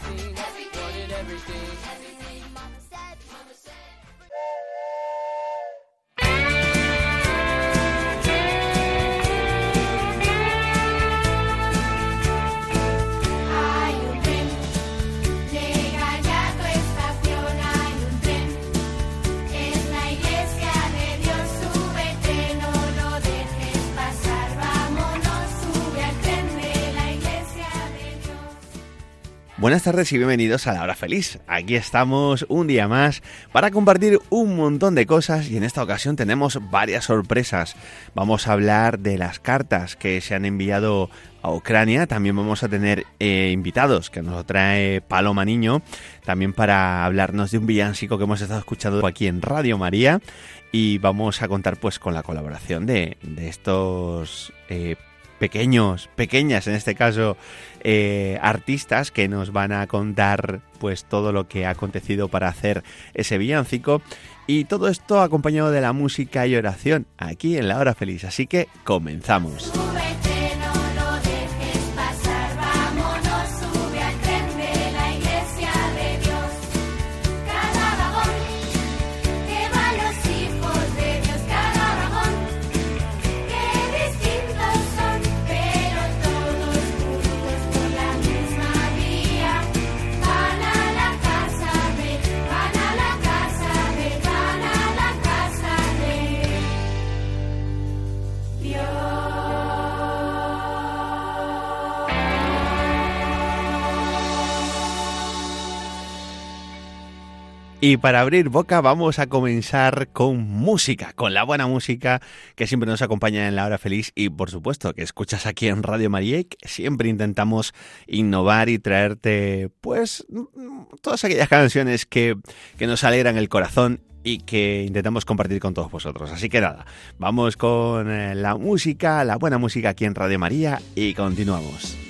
Wanted everything, wanted everything. everything Buenas tardes y bienvenidos a la hora feliz. Aquí estamos un día más para compartir un montón de cosas y en esta ocasión tenemos varias sorpresas. Vamos a hablar de las cartas que se han enviado a Ucrania. También vamos a tener eh, invitados que nos trae Paloma Niño. También para hablarnos de un villancico que hemos estado escuchando aquí en Radio María. Y vamos a contar pues con la colaboración de, de estos eh, pequeños, pequeñas en este caso, eh, artistas que nos van a contar pues todo lo que ha acontecido para hacer ese villancico y todo esto acompañado de la música y oración aquí en la hora feliz. Así que comenzamos. Y para abrir boca vamos a comenzar con música, con la buena música que siempre nos acompaña en la hora feliz y por supuesto que escuchas aquí en Radio María que siempre intentamos innovar y traerte pues todas aquellas canciones que, que nos alegran el corazón y que intentamos compartir con todos vosotros. Así que nada, vamos con eh, la música, la buena música aquí en Radio María y continuamos.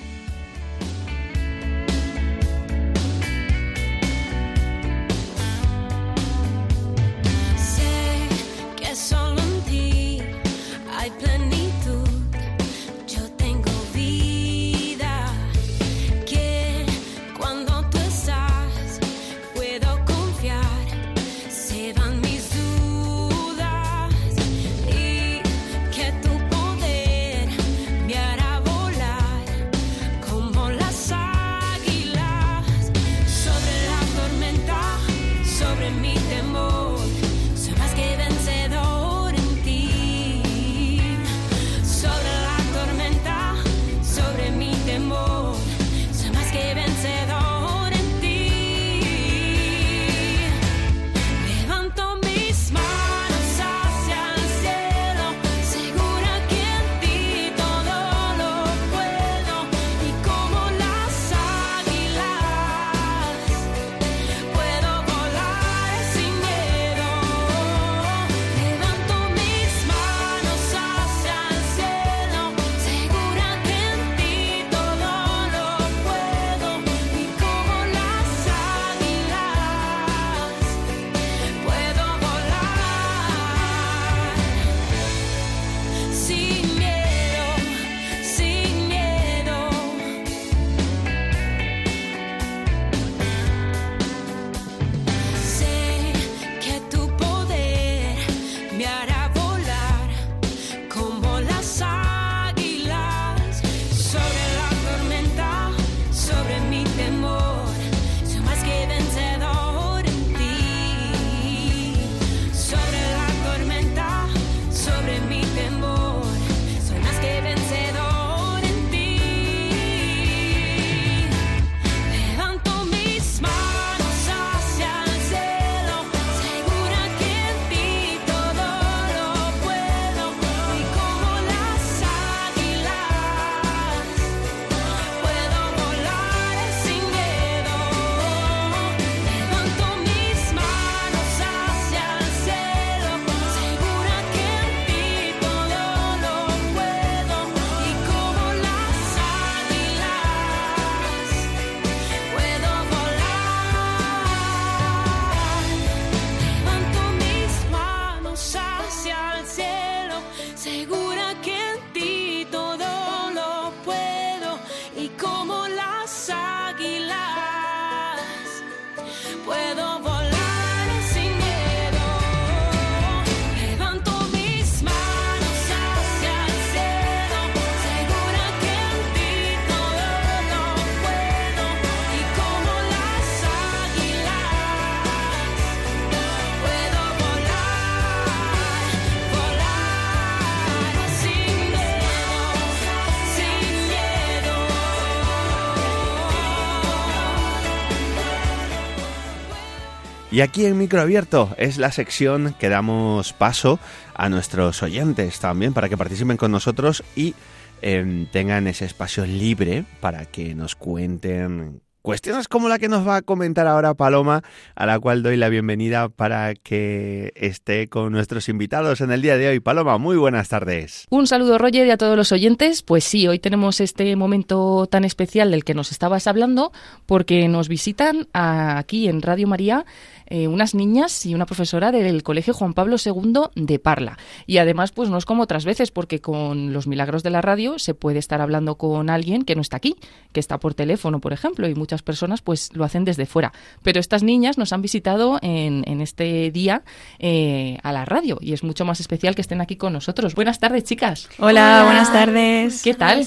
Y aquí en Micro Abierto es la sección que damos paso a nuestros oyentes también para que participen con nosotros y eh, tengan ese espacio libre para que nos cuenten cuestiones como la que nos va a comentar ahora Paloma, a la cual doy la bienvenida para que esté con nuestros invitados en el día de hoy. Paloma, muy buenas tardes. Un saludo Roger y a todos los oyentes. Pues sí, hoy tenemos este momento tan especial del que nos estabas hablando porque nos visitan aquí en Radio María eh, unas niñas y una profesora del Colegio Juan Pablo II de Parla. Y además, pues no es como otras veces, porque con los milagros de la radio se puede estar hablando con alguien que no está aquí, que está por teléfono, por ejemplo, y muchas personas pues lo hacen desde fuera. Pero estas niñas nos han visitado en, en este día eh, a la radio y es mucho más especial que estén aquí con nosotros. Buenas tardes, chicas. Hola, buenas tardes. ¿Qué tal?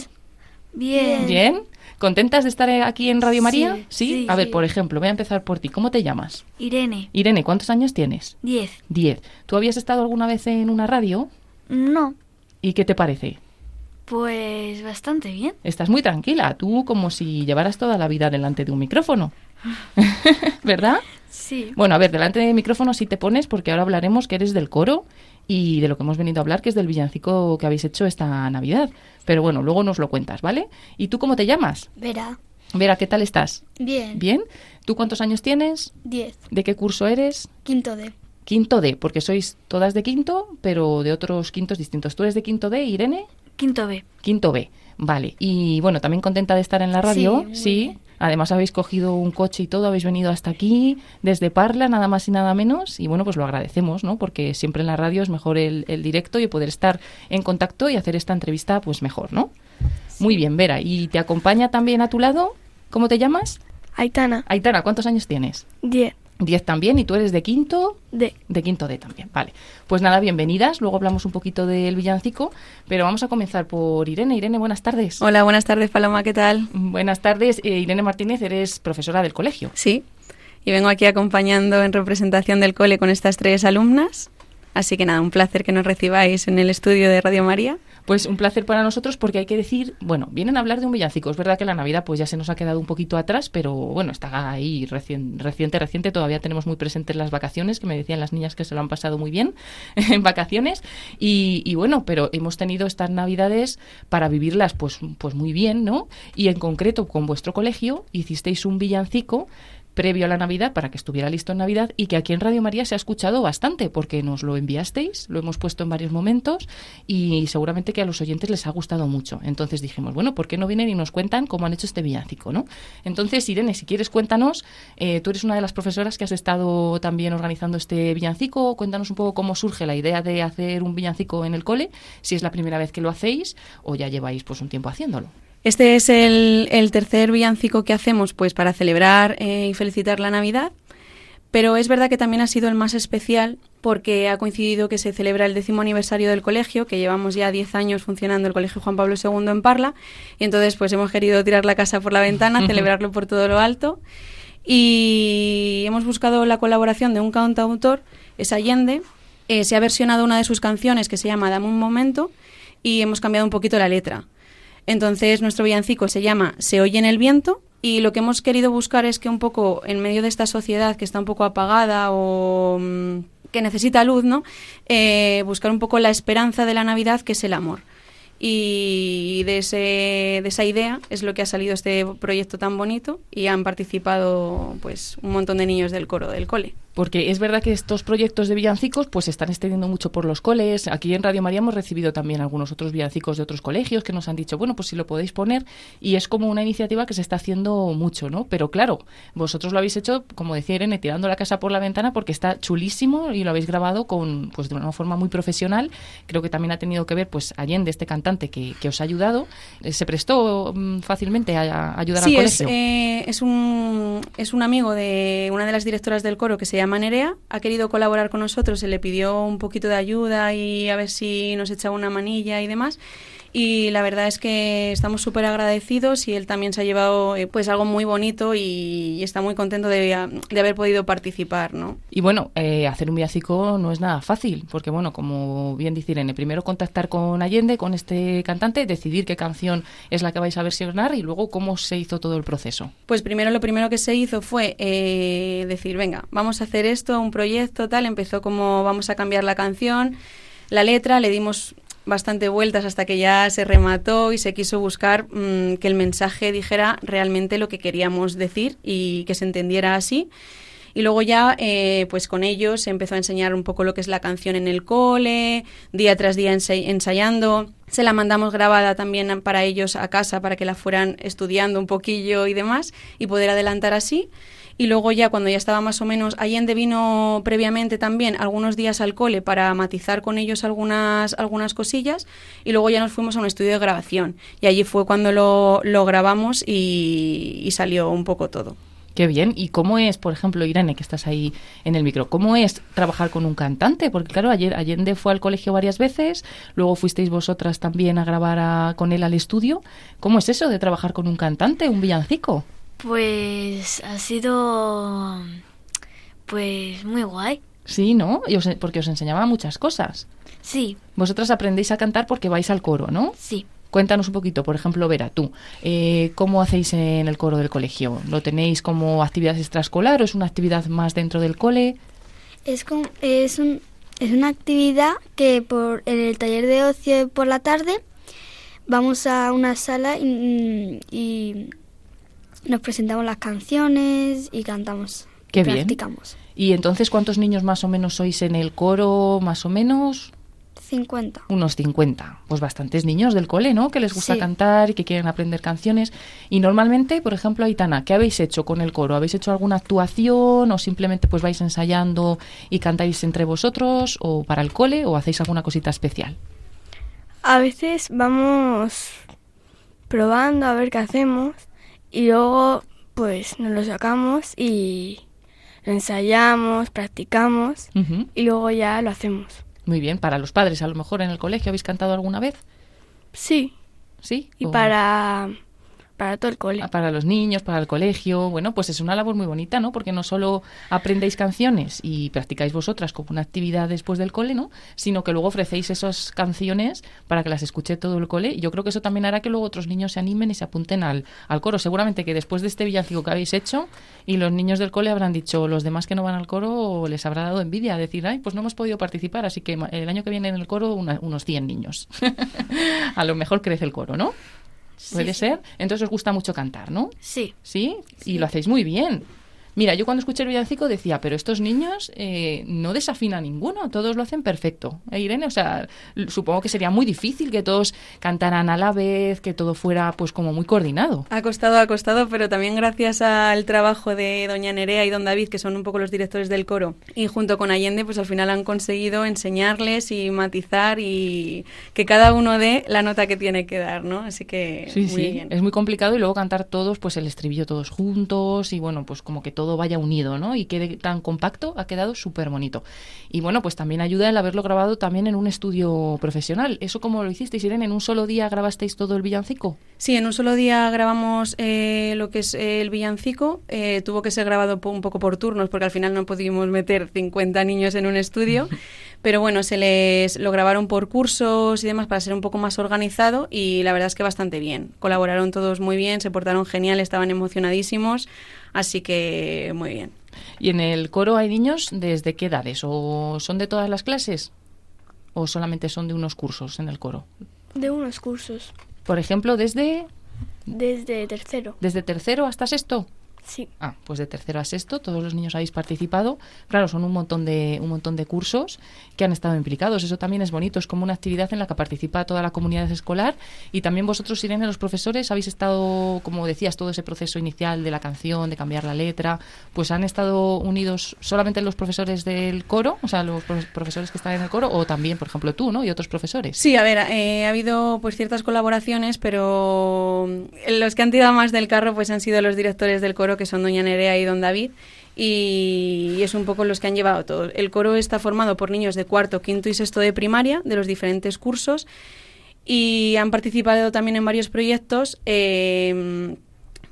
Bien. ¿Bien? ¿Contentas de estar aquí en Radio María? Sí, sí, A ver, sí. por ejemplo, voy a empezar por ti. ¿Cómo te llamas? Irene. Irene, ¿cuántos años tienes? 10. Diez. ¿Tú habías estado alguna vez en una radio? No. ¿Y qué te parece? Pues bastante bien. Estás muy tranquila, tú como si llevaras toda la vida delante de un micrófono. ¿Verdad? Sí. Bueno, a ver, delante del micrófono sí te pones porque ahora hablaremos que eres del coro y de lo que hemos venido a hablar, que es del villancico que habéis hecho esta Navidad. Pero bueno, luego nos lo cuentas, ¿vale? ¿Y tú cómo te llamas? Verá. Vera, ¿qué tal estás? Bien. ¿Bien? ¿Tú cuántos años tienes? 10. ¿De qué curso eres? Quinto D. Quinto D, porque sois todas de quinto, pero de otros quintos distintos. ¿Tú eres de quinto D, Irene? Quinto B. Quinto B, vale. Y bueno, también contenta de estar en la radio, Sí, sí. Además habéis cogido un coche y todo, habéis venido hasta aquí, desde Parla, nada más y nada menos. Y bueno, pues lo agradecemos, ¿no? Porque siempre en la radio es mejor el, el directo y poder estar en contacto y hacer esta entrevista, pues mejor, ¿no? Muy bien, Vera. ¿Y te acompaña también a tu lado? ¿Cómo te llamas? Aitana. Aitana, ¿cuántos años tienes? 10. Diez también, y tú eres de quinto, D. de quinto D también, vale. Pues nada, bienvenidas, luego hablamos un poquito del villancico, pero vamos a comenzar por Irene. Irene, buenas tardes. Hola, buenas tardes, Paloma, ¿qué tal? Buenas tardes, eh, Irene Martínez, eres profesora del colegio. Sí, y vengo aquí acompañando en representación del cole con estas tres alumnas. Así que nada, un placer que nos recibáis en el estudio de Radio María. Pues un placer para nosotros porque hay que decir, bueno, vienen a hablar de un villancico. Es verdad que la Navidad pues ya se nos ha quedado un poquito atrás, pero bueno, está ahí recien- reciente, reciente. Todavía tenemos muy presentes las vacaciones, que me decían las niñas que se lo han pasado muy bien en vacaciones. Y, y bueno, pero hemos tenido estas Navidades para vivirlas pues, pues muy bien, ¿no? Y en concreto con vuestro colegio hicisteis un villancico previo a la Navidad para que estuviera listo en Navidad y que aquí en Radio María se ha escuchado bastante porque nos lo enviasteis, lo hemos puesto en varios momentos y seguramente que a los oyentes les ha gustado mucho. Entonces dijimos, bueno, ¿por qué no vienen y nos cuentan cómo han hecho este villancico, no? Entonces, Irene, si quieres cuéntanos, eh, tú eres una de las profesoras que has estado también organizando este villancico, cuéntanos un poco cómo surge la idea de hacer un villancico en el cole, si es la primera vez que lo hacéis o ya lleváis pues un tiempo haciéndolo. Este es el, el tercer villancico que hacemos pues para celebrar eh, y felicitar la Navidad. Pero es verdad que también ha sido el más especial porque ha coincidido que se celebra el décimo aniversario del colegio, que llevamos ya 10 años funcionando el Colegio Juan Pablo II en Parla, y entonces pues hemos querido tirar la casa por la ventana, celebrarlo por todo lo alto, y hemos buscado la colaboración de un cantautor, es Allende, eh, se ha versionado una de sus canciones que se llama Dame un momento, y hemos cambiado un poquito la letra. Entonces nuestro villancico se llama Se oye en el viento y lo que hemos querido buscar es que un poco en medio de esta sociedad que está un poco apagada o mm, que necesita luz, ¿no? Eh, buscar un poco la esperanza de la Navidad que es el amor. Y de, ese, de esa idea es lo que ha salido este proyecto tan bonito y han participado pues un montón de niños del coro del cole. Porque es verdad que estos proyectos de villancicos pues se están extendiendo mucho por los coles. Aquí en Radio María hemos recibido también algunos otros villancicos de otros colegios que nos han dicho, bueno, pues si lo podéis poner. Y es como una iniciativa que se está haciendo mucho, ¿no? Pero claro, vosotros lo habéis hecho, como decía Irene, tirando la casa por la ventana porque está chulísimo y lo habéis grabado con pues de una forma muy profesional. Creo que también ha tenido que ver pues Allende, este cantante que, que os ha ayudado. Eh, ¿Se prestó mm, fácilmente a, a ayudar Sí, al es, colegio? eh, es, un, es un amigo de una de las directoras del coro que se llama Nerea. Ha querido colaborar con nosotros, se le pidió un poquito de ayuda y a ver si nos echaba una manilla y demás. Y la verdad es que estamos súper agradecidos y él también se ha llevado eh, pues algo muy bonito y, y está muy contento de, de haber podido participar, ¿no? Y bueno, eh, hacer un villancico no es nada fácil, porque bueno, como bien dice Irene, primero contactar con Allende, con este cantante, decidir qué canción es la que vais a versionar y luego cómo se hizo todo el proceso. Pues primero lo primero que se hizo fue eh, decir, venga, vamos a hacer esto, un proyecto, tal. Empezó como vamos a cambiar la canción, la letra, le dimos bastante vueltas hasta que ya se remató y se quiso buscar mm, que el mensaje dijera realmente lo que queríamos decir y que se entendiera así. Y luego ya, eh, pues con ellos se empezó a enseñar un poco lo que es la canción en el cole, día tras día ensa- ensayando. Se la mandamos grabada también para ellos a casa para que la fueran estudiando un poquillo y demás y poder adelantar así. Y luego ya cuando ya estaba más o menos, Allende vino previamente también algunos días al cole para matizar con ellos algunas, algunas cosillas y luego ya nos fuimos a un estudio de grabación y allí fue cuando lo, lo grabamos y, y salió un poco todo. Qué bien. ¿Y cómo es, por ejemplo, Irene, que estás ahí en el micro, cómo es trabajar con un cantante? Porque claro, ayer Allende fue al colegio varias veces, luego fuisteis vosotras también a grabar con él al estudio. ¿Cómo es eso de trabajar con un cantante, un villancico? Pues ha sido pues muy guay. Sí, ¿no? Y os- porque os enseñaba muchas cosas. Sí, Vosotras aprendéis a cantar porque vais al coro, ¿no? sí. Cuéntanos un poquito, por ejemplo, Vera, tú, eh, ¿cómo hacéis en el coro del colegio? ¿Lo tenéis como actividad extraescolar o es una actividad más dentro del cole? Es, con- es, un- es una actividad que por en el taller de ocio por la tarde vamos a una sala y, y nos presentamos las canciones y cantamos. Qué bien. Practicamos. Y entonces, ¿cuántos niños más o menos sois en el coro? Más o menos 50. unos 50. Pues bastantes niños del cole, ¿no? Que les gusta Sí. cantar y que quieren aprender canciones. Y normalmente, por ejemplo, Aitana, ¿qué habéis hecho con el coro? ¿Habéis hecho alguna actuación o simplemente pues vais ensayando y cantáis entre vosotros o para el cole o hacéis alguna cosita especial? A veces vamos probando a ver qué hacemos y luego pues nos lo sacamos y lo ensayamos, practicamos y luego ya lo hacemos. Muy bien, para los padres, a lo mejor en el colegio habéis cantado alguna vez, Sí, ¿sí? y O- para, para todo el cole. Ah, para los niños, para el colegio. Bueno, pues es una labor muy bonita, ¿no? Porque no solo aprendéis canciones y practicáis vosotras como una actividad después del cole, ¿no? Sino que luego ofrecéis esas canciones para que las escuche todo el cole. Y yo creo que eso también hará que luego otros niños se animen y se apunten al, al coro. Seguramente que después de este villancico que habéis hecho y los niños del cole habrán dicho, los demás que no van al coro les habrá dado envidia, decir, ay, pues no hemos podido participar, así que el año que viene en el coro una- unos 100 niños. a lo mejor crece el coro, ¿no? ¿Puede ser? Entonces os gusta mucho cantar, ¿no? Sí. ¿Sí? Y lo hacéis muy bien. Mira, yo cuando escuché el villancico decía, pero estos niños eh, no desafinan ninguno, todos lo hacen perfecto. ¿Eh, Irene? O sea, supongo que sería muy difícil que todos cantaran a la vez, que todo fuera pues como muy coordinado. Ha costado, ha costado, pero también gracias al trabajo de doña Nerea y don David, que son un poco los directores del coro, y junto con Allende, pues al final han conseguido enseñarles y matizar y que cada uno dé la nota que tiene que dar, ¿no? Así que Sí, muy sí, bien. es muy complicado y luego cantar todos, pues el estribillo todos juntos y bueno, pues como que todo vaya unido, ¿no? Y quede tan compacto, ha quedado súper bonito. Y bueno, pues también ayuda el haberlo grabado también en un estudio profesional. ¿Eso cómo lo hicisteis, Irene? ¿En un solo día grabasteis todo el villancico? Sí, en un solo día grabamos eh, lo que es eh, el villancico. Eh, tuvo que ser grabado un poco por turnos porque al final no pudimos meter 50 niños en un estudio. Pero bueno, se les lo grabaron por cursos y demás para ser un poco más organizado y la verdad es que bastante bien. Colaboraron todos muy bien, se portaron genial, estaban emocionadísimos, así que muy bien. ¿Y en el coro hay niños desde qué edades? ¿O son de todas las clases? ¿O solamente son de unos cursos en el coro? De unos cursos. Por ejemplo, desde, Desde tercero. desde tercero hasta sexto. Sí. Ah, pues de tercero a sexto, todos los niños habéis participado. Claro, son un montón de un montón de cursos que han estado implicados. Eso también es bonito, es como una actividad en la que participa toda la comunidad escolar y también vosotros, Irene, los profesores, habéis estado, como decías, todo ese proceso inicial de la canción, de cambiar la letra, pues han estado unidos solamente los profesores del coro, o sea, los profe- profesores que están en el coro, o también, por ejemplo, tú, ¿no? Y otros profesores. Sí, a ver, eh, ha habido pues ciertas colaboraciones, pero los que han tirado más del carro pues han sido los directores del coro, que son doña Nerea y don David, y, es un poco los que han llevado todo. El coro está formado por niños de cuarto, quinto y sexto de primaria, de los diferentes cursos, y han participado también en varios proyectos. eh,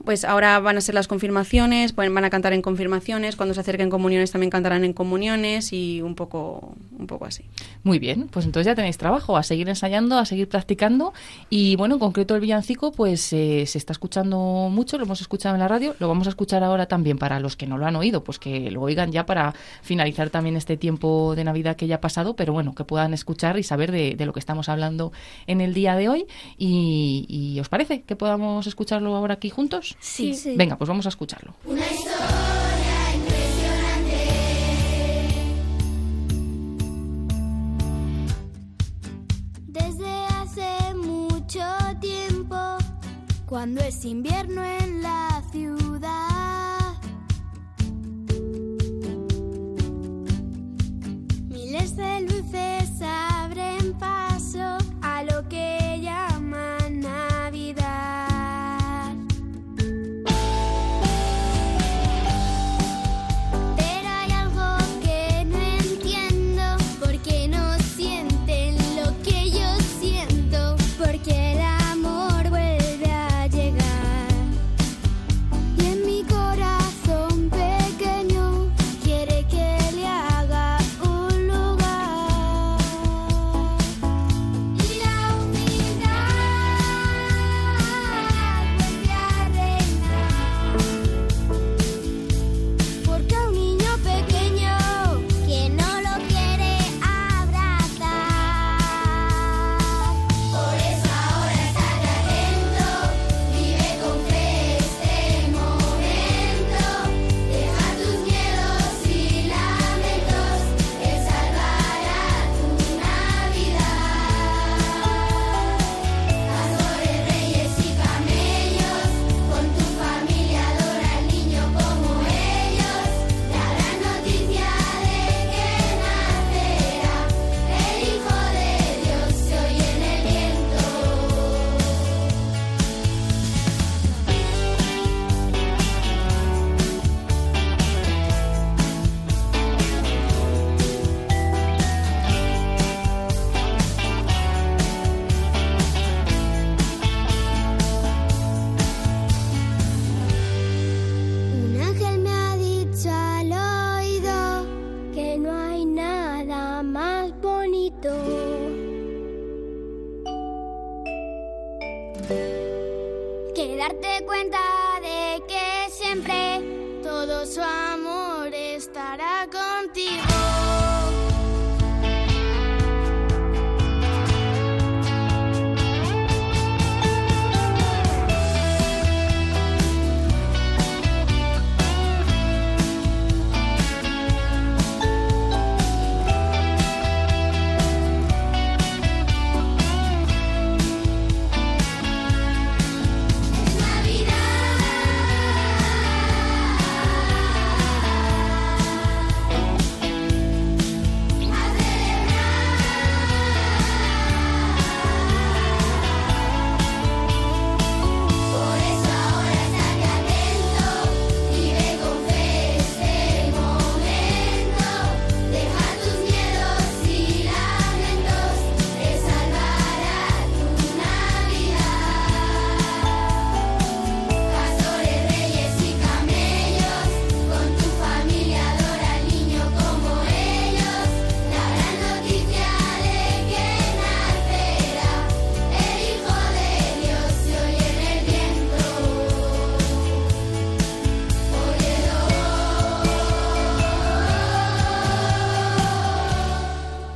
pues ahora van a ser las confirmaciones, van a cantar en confirmaciones, cuando se acerquen comuniones también cantarán en comuniones y un poco, un poco así. Muy bien, pues entonces ya tenéis trabajo, a seguir ensayando, a seguir practicando y bueno, en concreto el villancico pues eh, se está escuchando mucho, lo hemos escuchado en la radio, lo vamos a escuchar ahora también para los que no lo han oído, pues que lo oigan ya para finalizar también este tiempo de Navidad que ya ha pasado, pero bueno, que puedan escuchar y saber de, de lo que estamos hablando en el día de hoy y, y ¿os parece que podamos escucharlo ahora aquí juntos? Sí. Sí. Venga, pues vamos a escucharlo. Desde hace mucho tiempo, cuando es invierno en darte cuenta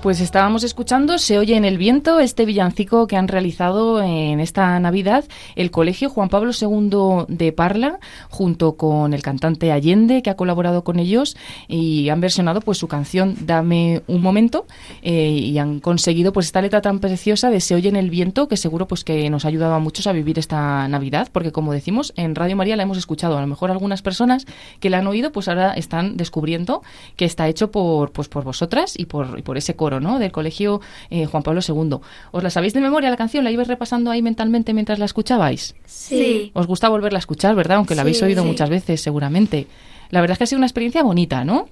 Pues estábamos escuchando Se oye en el viento este villancico que han realizado en esta Navidad el Colegio Juan Pablo II de Parla junto con el cantante Allende que ha colaborado con ellos y han versionado pues su canción Dame un momento eh, y han conseguido pues esta letra tan preciosa de Se oye en el viento que seguro pues que nos ha ayudado a muchos a vivir esta Navidad porque como decimos en Radio María la hemos escuchado. A lo mejor algunas personas que la han oído pues ahora están descubriendo que está hecho por pues por vosotras y por, y por ese coro ¿no? del colegio eh, Juan Pablo II. ¿Os la sabéis de memoria la canción? ¿La ibais repasando ahí mentalmente mientras la escuchabais? Sí. Os gusta volverla a escuchar, ¿verdad? Aunque la habéis Sí, oído sí. muchas veces, seguramente. La verdad es que ha sido una experiencia bonita, ¿no?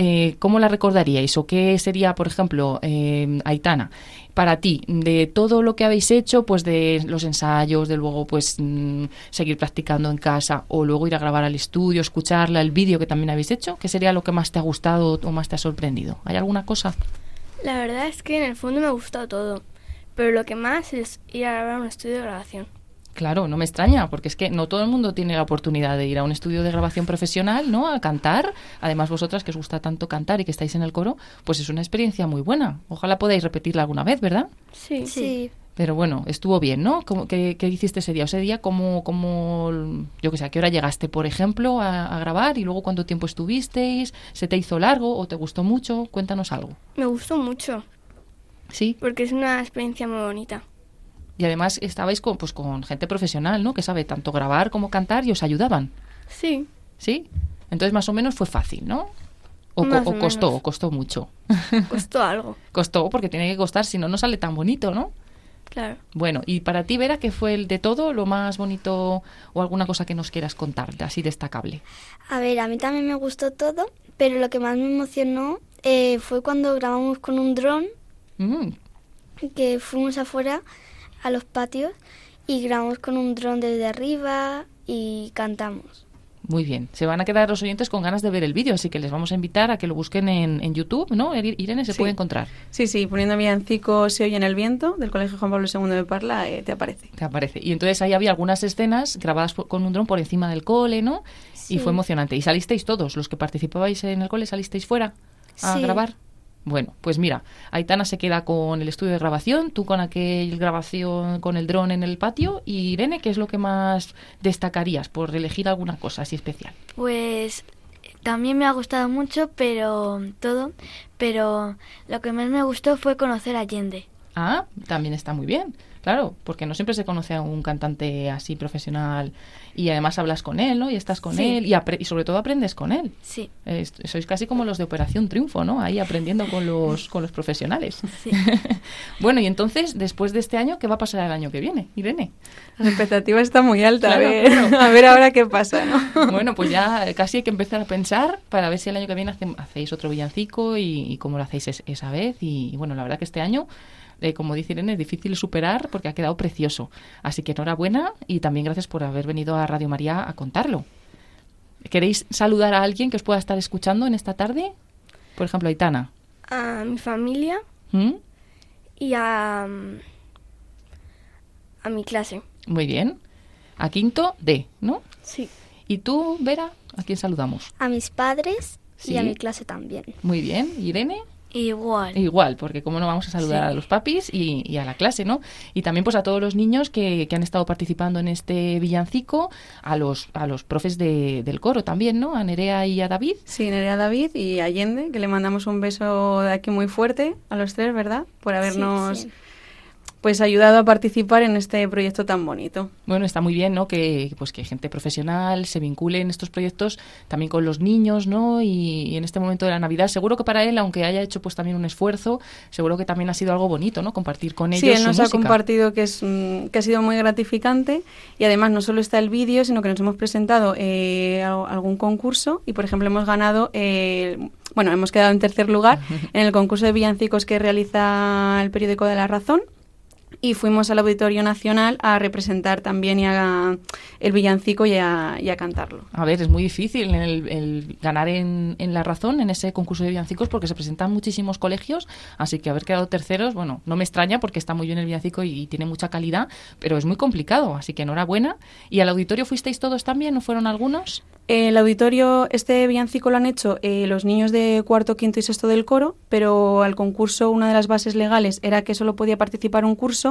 eh, ¿cómo la recordaríais? ¿O qué sería, por ejemplo, eh, Aitana, para ti, de todo lo que habéis hecho, pues de los ensayos, de luego pues mm, seguir practicando en casa o luego ir a grabar al estudio, escucharla, el vídeo que también habéis hecho, ¿qué sería lo que más te ha gustado o más te ha sorprendido? ¿Hay alguna cosa? La verdad es que en el fondo me ha gustado todo, pero lo que más es ir a grabar un estudio de grabación. Claro, no me extraña, porque es que no todo el mundo tiene la oportunidad de ir a un estudio de grabación profesional, ¿no? A cantar. Además, vosotras que os gusta tanto cantar y que estáis en el coro, pues es una experiencia muy buena. Ojalá podáis repetirla alguna vez, ¿verdad? Sí. Sí. Pero bueno, estuvo bien, ¿no? ¿Cómo- qué, qué hiciste ese día? Ese día, ¿cómo, cómo, yo qué sé, a qué hora llegaste, por ejemplo, a, a grabar? Y luego, ¿cuánto tiempo estuvisteis? ¿Se te hizo largo o te gustó mucho? Cuéntanos algo. Me gustó mucho, Sí. porque es una experiencia muy bonita. Y además estabais con, pues, con gente profesional, ¿no? Que sabe tanto grabar como cantar y os ayudaban. Sí, ¿Sí? Entonces más o menos fue fácil, ¿no? O, co- o costó, o costó mucho. costó algo, costó porque tiene que costar, si no, no sale tan bonito, ¿no? Claro. Bueno, y para ti, Vera, ¿qué fue el de todo, lo más bonito o alguna cosa que nos quieras contar, así destacable? A ver, a mí también me gustó todo, pero lo que más me emocionó eh, fue cuando grabamos con un dron, Mm, que fuimos afuera a los patios y grabamos con un dron desde arriba y cantamos. Muy bien. Se van a quedar los oyentes con ganas de ver el vídeo, así que les vamos a invitar a que lo busquen en, en YouTube, ¿no? Ir- Irene se Sí. puede encontrar. Sí, sí, poniendo villancico Se oye en el viento del Colegio Juan Pablo II de Parla, eh, te aparece. Te aparece. Y entonces ahí había algunas escenas grabadas por- con un dron por encima del cole, ¿no? Y fue emocionante. ¿Y salisteis todos? ¿Los que participabais en el cole salisteis fuera a Sí. grabar? Bueno, pues mira, Aitana se queda con el estudio de grabación, tú con aquel grabación con el dron en el patio y Irene, ¿qué es lo que más destacarías por elegir alguna cosa así especial? Pues también me ha gustado mucho, pero todo, pero lo que más me gustó fue conocer a Allende. Ah, también está muy bien, claro, porque no siempre se conoce a un cantante así profesional y además hablas con él, ¿no? Y estás con Sí. él y, sobre todo aprendes con él. Sí, Es- sois casi como los de Operación Triunfo, ¿no? Ahí aprendiendo con los, con los profesionales. sí. bueno, y entonces, después de este año, ¿qué va a pasar el año que viene, Irene? La expectativa está muy alta. Claro, a, ver, claro. a ver ahora qué pasa, ¿no? bueno, pues ya casi hay que empezar a pensar para ver si el año que viene hace- hacéis otro villancico y, y cómo lo hacéis es- esa vez. Y, bueno, la verdad que este año, eh, como dice Irene, es difícil superar porque ha quedado precioso. Así que enhorabuena y también gracias por haber venido a Radio María a contarlo. ¿Queréis saludar a alguien que os pueda estar escuchando en esta tarde? Por ejemplo, Aitana. A mi familia ¿Mm? y a, a mi clase. Muy bien. A quinto D, ¿no? Sí. ¿Y tú, Vera? ¿A quién saludamos? A mis padres y a mi clase también. Muy bien. ¿Irene? Igual. Igual, porque como no vamos a saludar Sí. a los papis y, y a la clase, ¿no? Y también pues a todos los niños que, que han estado participando en este villancico, a los, a los profes de- del coro también, ¿no? A Nerea y a David. Sí, Nerea David y Allende, que le mandamos un beso de aquí muy fuerte a los tres, ¿verdad? Por habernos sí. Pues ayudado a participar en este proyecto tan bonito. Bueno, está muy bien, ¿no? Que pues que gente profesional se vincule en estos proyectos también con los niños, ¿no? Y, y en este momento de la Navidad, seguro que para él, aunque haya hecho pues también un esfuerzo, seguro que también ha sido algo bonito, ¿no? Compartir con ellos Sí, él su nos ha música. compartido que, es, mm, que ha sido muy gratificante y además no solo está el vídeo, sino que nos hemos presentado eh, a algún concurso y, por ejemplo, hemos ganado, eh, bueno, hemos quedado en tercer lugar en el concurso de villancicos que realiza el periódico de La Razón y fuimos al Auditorio Nacional a representar también y a, el villancico y a, y a cantarlo. A ver, es muy difícil el, el ganar en, en La Razón, en ese concurso de villancicos, porque se presentan muchísimos colegios, así que haber quedado terceros, bueno, no me extraña porque está muy bien el villancico y, y tiene mucha calidad, pero es muy complicado, así que enhorabuena. ¿Y al auditorio fuisteis todos también? ¿No fueron algunos? El auditorio, este villancico lo han hecho eh, los niños de cuarto, quinto y sexto del coro, pero al concurso una de las bases legales era que solo podía participar un curso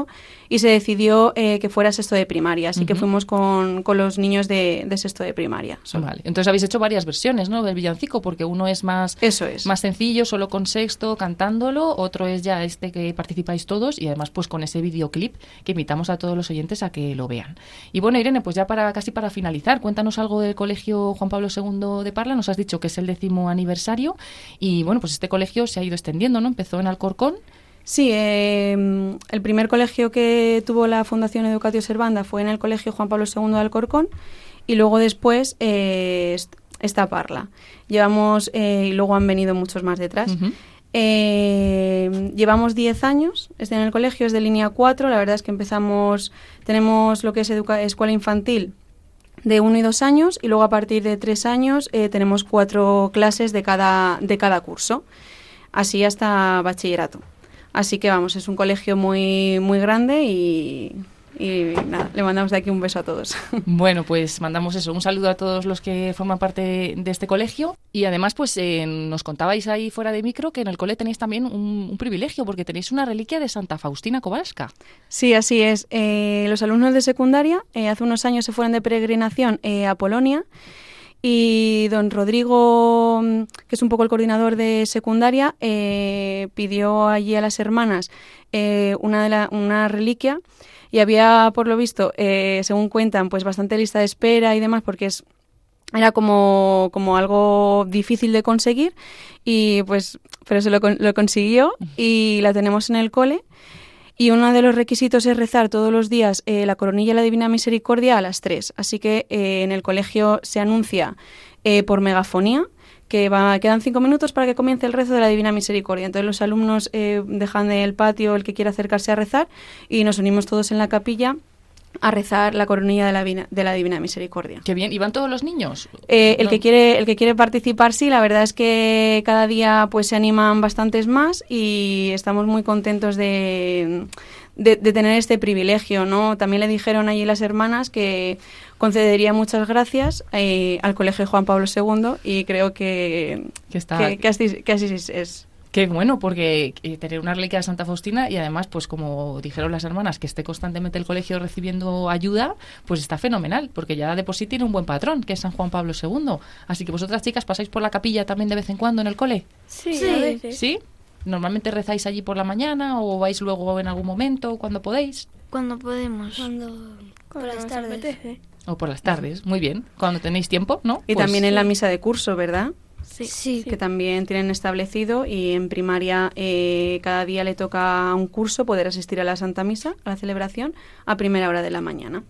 y se decidió eh, que fuera sexto de primaria, así que fuimos con, con los niños de, de sexto de primaria. Vale. Entonces habéis hecho varias versiones, ¿no? Del villancico, porque uno es más, Eso es. más sencillo, solo con sexto, cantándolo, otro es ya este que participáis todos y además pues con ese videoclip que invitamos a todos los oyentes a que lo vean. Y bueno, Irene, pues ya para casi para finalizar, cuéntanos algo del colegio Juan Pablo II de Parla, nos has dicho que es el décimo aniversario y bueno, pues este colegio se ha ido extendiendo, ¿no? Empezó en Alcorcón. Sí, eh, el primer colegio que tuvo la Fundación Educatio Servanda fue en el Colegio Juan Pablo II de Alcorcón y luego después eh, est- es taparla. Llevamos, eh, y luego han venido muchos más detrás. Eh, llevamos 10 años este en el colegio, es de línea 4. La verdad es que empezamos, tenemos lo que es educa- escuela infantil de 1 y 2 años y luego a partir de 3 años eh, tenemos cuatro clases de cada, de cada curso, así hasta bachillerato. Así que vamos, es un colegio muy, muy grande y, y nada, le mandamos de aquí un beso a todos. Bueno, pues mandamos eso, un saludo a todos los que forman parte de este colegio y además pues eh, nos contabais ahí fuera de micro que en el cole tenéis también un, un privilegio porque tenéis una reliquia de Santa Faustina Kowalska. Sí, así es. Eh, los alumnos de secundaria eh, hace unos años se fueron de peregrinación eh, a Polonia y don Rodrigo, mm, que es un poco el coordinador de secundaria, eh, pidió allí a las hermanas eh, una, de la- una reliquia. Y había, por lo visto, eh, según cuentan, pues bastante lista de espera y demás porque es era como, como algo difícil de conseguir. Y pues pero se lo, lo consiguió y la tenemos en el cole y uno de los requisitos es rezar todos los días eh, la coronilla de la Divina Misericordia a las 3. Así que eh, en el colegio se anuncia eh, por megafonía que va, quedan cinco minutos para que comience el rezo de la Divina Misericordia. Entonces los alumnos eh, dejan el patio el que quiera acercarse a rezar y nos unimos todos en la capilla a rezar la coronilla de la, Divina- de la Divina Misericordia. Qué bien, ¿y van todos los niños? Eh, el No. que quiere el que quiere participar sí la verdad es que cada día pues se animan bastantes más y estamos muy contentos de, de, de tener este privilegio no también le dijeron allí las hermanas que concedería muchas gracias eh, al colegio Juan Pablo II y creo que Que está- que, que así, es. Qué bueno, porque eh, tener una reliquia de Santa Faustina y además, pues como dijeron las hermanas, que esté constantemente el colegio recibiendo ayuda, pues está fenomenal, porque ya de por sí tiene un buen patrón, que es San Juan Pablo II. Así que vosotras chicas pasáis por la capilla también de vez en cuando en el cole. Sí, Sí. a veces. ¿Sí? ¿Normalmente rezáis allí por la mañana o vais luego en algún momento cuando podéis? Cuando podemos. Cuando por las tardes. O por las tardes, muy bien. Cuando tenéis tiempo, ¿no? y Pues- también en la misa de curso verdad Sí. Sí. que también tienen establecido y en primaria eh, cada día le toca a un curso poder asistir a la Santa Misa, a la celebración, a primera hora de la mañana.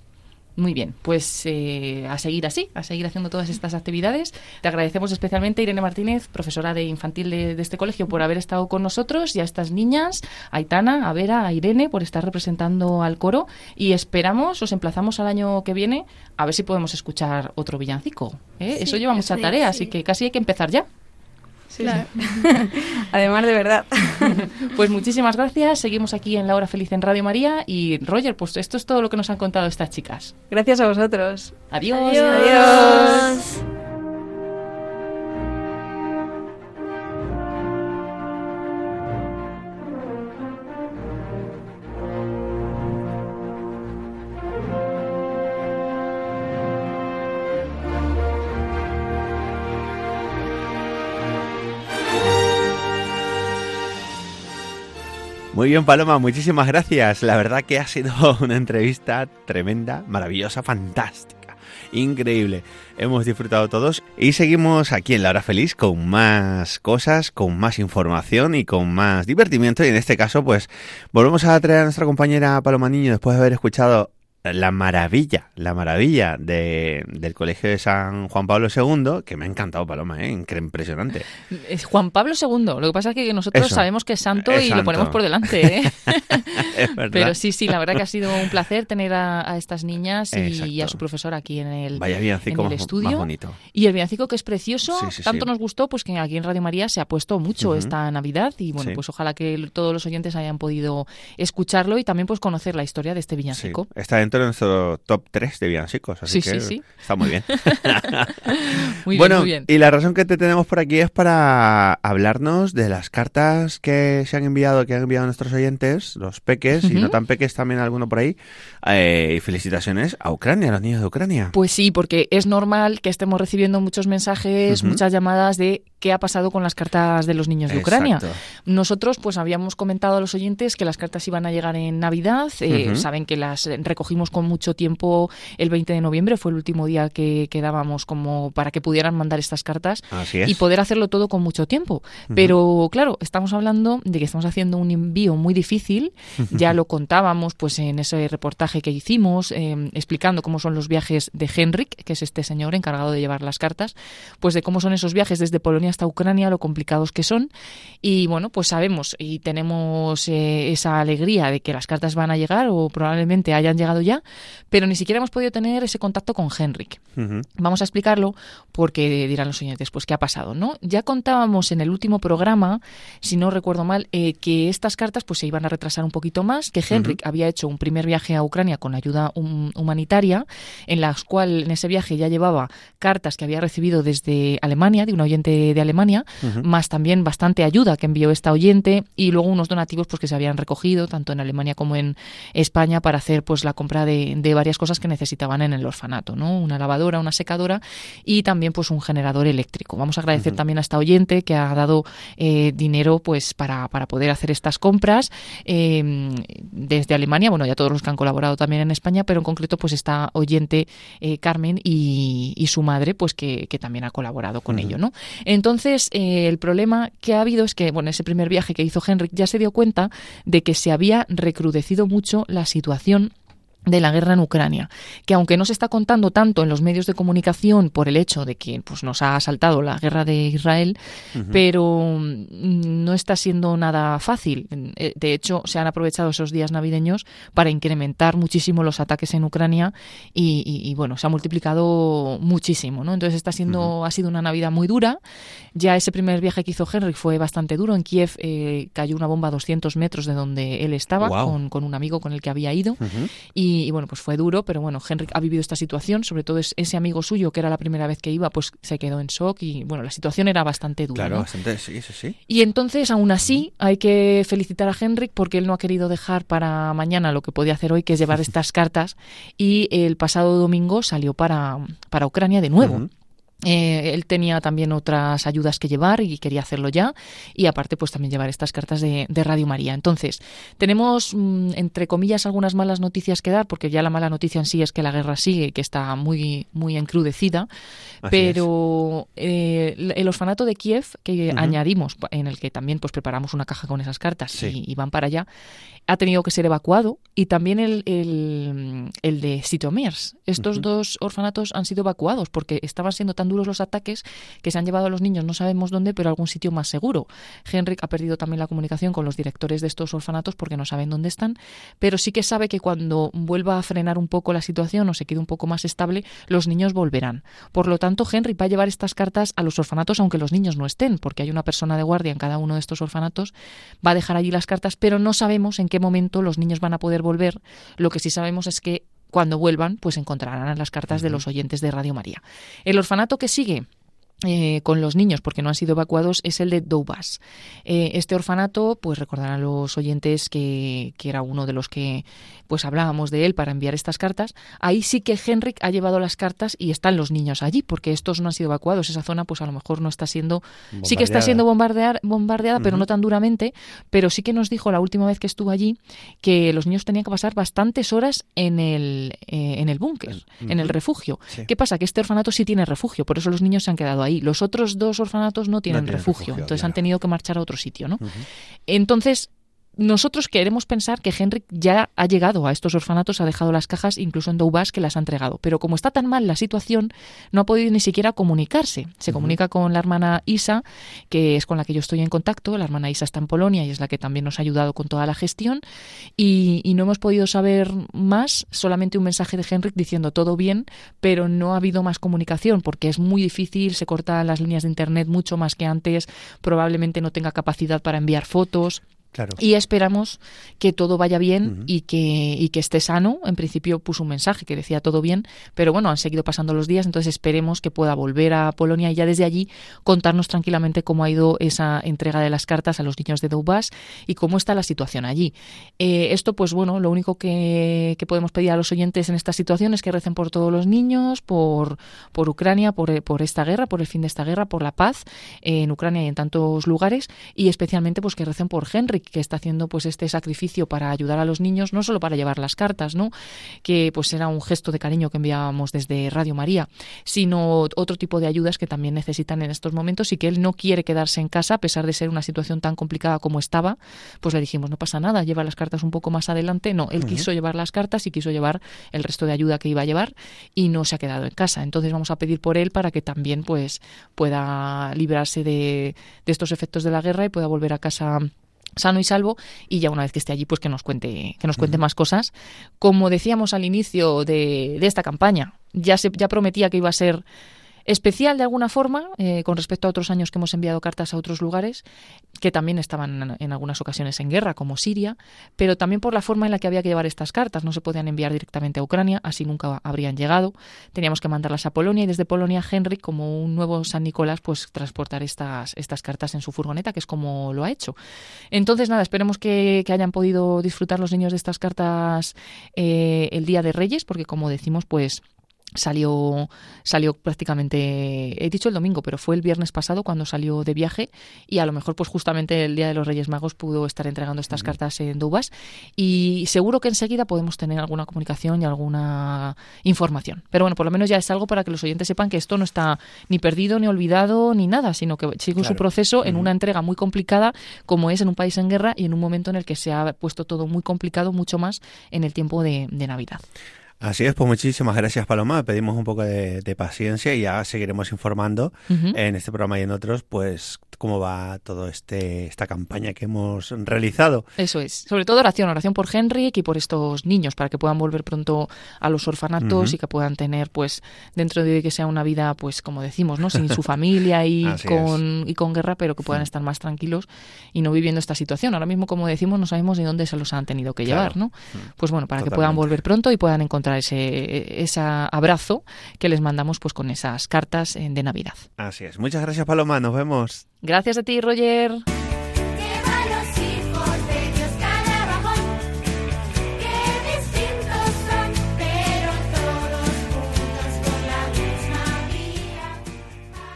Muy bien, pues eh, a seguir así, a seguir haciendo todas estas actividades. Te agradecemos especialmente, Irene Martínez, profesora de infantil de, de este colegio, por haber estado con nosotros y a estas niñas, a Aitana, a Vera, a Irene, por estar representando al coro. Y esperamos, os emplazamos al año que viene a ver si podemos escuchar otro villancico. ¿eh? Eso lleva mucha sí, tarea, sí. así que casi hay que empezar ya. Claro. Además, de verdad. Pues muchísimas gracias, seguimos aquí en La Hora Feliz en Radio María y Roger, pues esto es todo lo que nos han contado estas chicas. Gracias a vosotros. Adiós. Adiós. Muy bien, Paloma, muchísimas gracias. La verdad que ha sido una entrevista tremenda, maravillosa, fantástica, increíble. Hemos disfrutado todos y seguimos aquí en La Hora Feliz con más cosas, con más información y con más divertimiento. Y en este caso, pues volvemos a traer a nuestra compañera Paloma Niño después de haber escuchado la maravilla, la maravilla de, del Colegio de San Juan Pablo II, que me ha encantado, Paloma, ¿eh? Impresionante. Es Juan Pablo II. Lo que pasa es que nosotros Eso. sabemos que es santo Es y santo. lo ponemos por delante. ¿eh? Es verdad. Pero sí, sí, la verdad que ha sido un placer tener a, a estas niñas y, a su profesora aquí en el, Vaya en villancico el estudio. más bonito. Y el villancico que es precioso, Sí, sí, tanto sí. nos gustó pues que aquí en Radio María se ha puesto mucho esta Navidad y bueno, pues ojalá que todos los oyentes hayan podido escucharlo y también pues conocer la historia de este villancico. está dentro de nuestro top 3 de villancicos, así Sí, que sí, sí. está muy bien. Muy bueno, bien, muy bien. y la razón que te tenemos por aquí es para hablarnos de las cartas que se han enviado, que han enviado nuestros oyentes, los peques y no tan peques también alguno por ahí. Eh, y felicitaciones a Ucrania, a los niños de Ucrania. Pues sí, porque es normal que estemos recibiendo muchos mensajes, muchas llamadas de qué ha pasado con las cartas de los niños de Ucrania. Exacto. Nosotros pues habíamos comentado a los oyentes que las cartas iban a llegar en Navidad, eh, saben que las recogimos con mucho tiempo el 20 de noviembre, fue el último día que quedábamos como para que pudieran mandar estas cartas Así es. y poder hacerlo todo con mucho tiempo. Pero claro, estamos hablando de que estamos haciendo un envío muy difícil, ya lo contábamos pues en ese reportaje que hicimos, eh, explicando cómo son los viajes de Henrik, que es este señor encargado de llevar las cartas, pues de cómo son esos viajes desde Polonia hasta Ucrania, lo complicados que son. Y bueno, pues sabemos y tenemos eh, esa alegría de que las cartas van a llegar o probablemente hayan llegado ya, pero ni siquiera hemos podido tener ese contacto con Henrik. Ujú. Vamos a explicarlo porque dirán los oyentes, pues qué ha pasado, ¿no? Ya contábamos en el último programa, si no recuerdo mal, eh, que estas cartas pues se iban a retrasar un poquito más, que Henrik había hecho un primer viaje a Ucrania con ayuda hum- humanitaria, en las cual en ese viaje ya llevaba cartas que había recibido desde Alemania, de un oyente de Alemania, más también bastante ayuda que envió esta oyente y luego unos donativos pues que se habían recogido tanto en Alemania como en España para hacer pues la compra de, de varias cosas que necesitaban en el orfanato, ¿no? Una lavadora, una secadora y también pues un generador eléctrico. Vamos a agradecer también a esta oyente que ha dado eh, dinero pues para, para poder hacer estas compras eh, desde Alemania, bueno ya todos los que han colaborado también en España, pero en concreto pues esta oyente eh, Carmen y, y su madre pues que, que también ha colaborado con ello, ¿no? Entonces eh, el problema que ha habido es que bueno ese primer viaje que hizo Henrik ya se dio cuenta de que se había recrudecido mucho la situación de la guerra en Ucrania, que aunque no se está contando tanto en los medios de comunicación por el hecho de que pues, nos ha asaltado la guerra de Israel, pero mm, no está siendo nada fácil. Eh, De hecho, se han aprovechado esos días navideños para incrementar muchísimo los ataques en Ucrania y, y- y, bueno, se ha multiplicado muchísimo, ¿no? Entonces está siendo, ha sido una Navidad muy dura. Ya ese primer viaje que hizo Henrik fue bastante duro. En Kiev eh, cayó una bomba a 200 metros de donde él estaba con, con un amigo con el que había ido. Y, y, bueno, pues fue duro, pero bueno, Henrik ha vivido esta situación, sobre todo es- ese amigo suyo que era la primera vez que iba, pues se quedó en shock y bueno, la situación era bastante dura. Claro, ¿no? bastante, sí, sí, sí. Y entonces, aún así, hay que felicitar a Henrik porque él no ha querido dejar para mañana lo que podía hacer hoy, que es llevar estas cartas. Y el pasado domingo salió para, para Ucrania de nuevo. Eh, él tenía también otras ayudas que llevar y quería hacerlo ya y aparte pues también llevar estas cartas de, de Radio María. Entonces, tenemos mm, entre comillas algunas malas noticias que dar porque ya la mala noticia en sí es que la guerra sigue y que está muy muy encrudecida, Así pero eh, el- orfanato de Kiev que añadimos en el que también pues preparamos una caja con esas cartas Sí. y, y van para allá ha tenido que ser evacuado y también el, el, el de Sitomers. Estos dos orfanatos han sido evacuados porque estaban siendo tan duros los ataques que se han llevado a los niños, no sabemos dónde, pero a algún sitio más seguro. Henrik ha perdido también la comunicación con los directores de estos orfanatos porque no saben dónde están, pero sí que sabe que cuando vuelva a frenar un poco la situación o se quede un poco más estable, los niños volverán. Por lo tanto, Henrik va a llevar estas cartas a los orfanatos aunque los niños no estén, porque hay una persona de guardia en cada uno de estos orfanatos, va a dejar allí las cartas, pero no sabemos en qué momento los niños van a poder volver. Lo que sí sabemos es que cuando vuelvan, pues encontrarán las cartas de los oyentes de Radio María. El orfanato que sigue eh, con los niños porque no han sido evacuados es el de Doubas. Eh, este orfanato, pues recordarán los oyentes que, que era uno de los que pues hablábamos de él para enviar estas cartas. Ahí sí que Henrik ha llevado las cartas y están los niños allí porque estos no han sido evacuados. Esa zona pues a lo mejor no está siendo sí que está Bombardeada. siendo bombardear, bombardeada, pero no tan duramente. Pero sí que nos dijo la última vez que estuvo allí que los niños tenían que pasar bastantes horas en el, eh, en el en el refugio. Sí. ¿Qué pasa? Que este orfanato sí tiene refugio, por eso los niños se han quedado ahí. Los otros dos orfanatos no tienen, tienen refugio, refugio, entonces claro. han tenido que marchar a otro sitio, ¿no? Entonces, nosotros queremos pensar que Henrik ya ha llegado a estos orfanatos, ha dejado las cajas, incluso en Doubas, que las ha entregado. Pero como está tan mal la situación, no ha podido ni siquiera comunicarse. Se comunica con la hermana Isa, que es con la que yo estoy en contacto. La hermana Isa está en Polonia y es la que también nos ha ayudado con toda la gestión. Y, y no hemos podido saber más, solamente un mensaje de Henrik diciendo todo bien, pero no ha habido más comunicación porque es muy difícil, se cortan las líneas de internet mucho más que antes, probablemente no tenga capacidad para enviar fotos. Claro. Y esperamos que todo vaya bien y, que, y que esté sano. En principio puso un mensaje que decía todo bien, pero bueno, han seguido pasando los días, entonces esperemos que pueda volver a Polonia y ya desde allí contarnos tranquilamente cómo ha ido esa entrega de las cartas a los niños de Doubas y cómo está la situación allí. Eh, esto, pues bueno, lo único que, que podemos pedir a los oyentes en esta situación es que recen por todos los niños, por, por Ucrania, por, por esta guerra, por el fin de esta guerra, por la paz en Ucrania y en tantos lugares y especialmente pues que recen por Henrik, que está haciendo pues este sacrificio para ayudar a los niños, no solo para llevar las cartas, ¿no? Que pues era un gesto de cariño que enviábamos desde Radio María, sino otro tipo de ayudas que también necesitan en estos momentos y que él no quiere quedarse en casa a pesar de ser una situación tan complicada como estaba, pues le dijimos, no pasa nada, lleva las cartas un poco más adelante. No, él quiso llevar las cartas y quiso llevar el resto de ayuda que iba a llevar y no se ha quedado en casa. Entonces vamos a pedir por él para que también pues pueda librarse de, de estos efectos de la guerra y pueda volver a casa sano y salvo y ya una vez que esté allí pues que nos cuente que nos cuente más cosas. Como decíamos al inicio de, de esta campaña ya se ya prometía que iba a ser especial de alguna forma eh, con respecto a otros años que hemos enviado cartas a otros lugares que también estaban en, algunas ocasiones en guerra como Siria pero también por la forma en la que había que llevar estas cartas. No se podían enviar directamente a Ucrania así nunca habrían llegado. Teníamos que mandarlas a Polonia y desde Polonia Henry como un nuevo San Nicolás pues transportar estas estas cartas en su furgoneta que es como lo ha hecho. Entonces, nada, esperemos que, que hayan podido disfrutar los niños de estas cartas eh, el Día de Reyes, porque como decimos, pues salió salió prácticamente he dicho el domingo pero fue el viernes pasado cuando salió de viaje y a lo mejor pues justamente el día de los Reyes Magos pudo estar entregando estas cartas en Dubas y seguro que enseguida podemos tener alguna comunicación y alguna información. Pero bueno por lo menos ya es algo para que los oyentes sepan que esto no está ni perdido ni olvidado ni nada sino que sigue su proceso en una entrega muy complicada como es en un país en guerra y en un momento en el que se ha puesto todo muy complicado mucho más en el tiempo de, de Navidad Así es, pues muchísimas gracias Paloma, pedimos un poco de, de paciencia y ya seguiremos informando en este programa y en otros, pues cómo va todo este esta campaña que hemos realizado. Eso es. Sobre todo oración, oración por Henrik y por estos niños, para que puedan volver pronto a los orfanatos y que puedan tener, pues, dentro de que sea una vida, pues, como decimos, ¿no? Sin su familia y Así con, y con guerra, pero que puedan estar más tranquilos y no viviendo esta situación. Ahora mismo, como decimos, no sabemos ni dónde se los han tenido que Claro. llevar, ¿no? Pues bueno, para que puedan volver pronto y puedan encontrar ese, ese abrazo que les mandamos, pues, con esas cartas eh, de Navidad. Así es. Muchas gracias Paloma, nos vemos. Gracias a ti, Roger.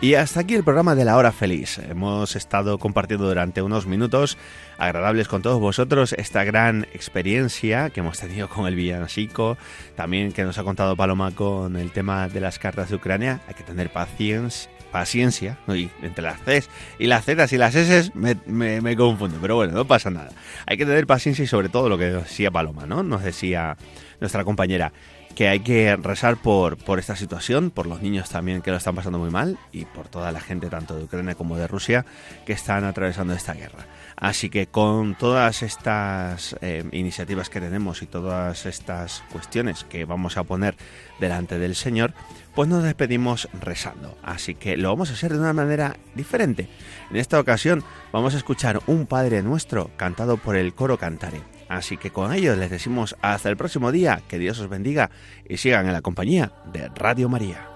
Y hasta aquí el programa de la hora feliz. Hemos estado compartiendo durante unos minutos agradables con todos vosotros esta gran experiencia que hemos tenido con el villancico, también que nos ha contado Paloma con el tema de las cartas de Ucrania. Hay que tener paciencia, paciencia, y entre las Cs y las Z y las S me, me, me confundo, pero bueno, no pasa nada. Hay que tener paciencia y sobre todo lo que decía Paloma, ¿no? Nos decía nuestra compañera que hay que rezar por, por esta situación, por los niños también que lo están pasando muy mal y por toda la gente tanto de Ucrania como de Rusia que están atravesando esta guerra. Así que con todas estas eh, iniciativas que tenemos y todas estas cuestiones que vamos a poner delante del Señor, pues nos despedimos rezando. Así que lo vamos a hacer de una manera diferente. En esta ocasión vamos a escuchar un Padre Nuestro cantado por el coro Cantare. Así que con ello les decimos hasta el próximo día, que Dios os bendiga y sigan en la compañía de Radio María.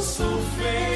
sou feio.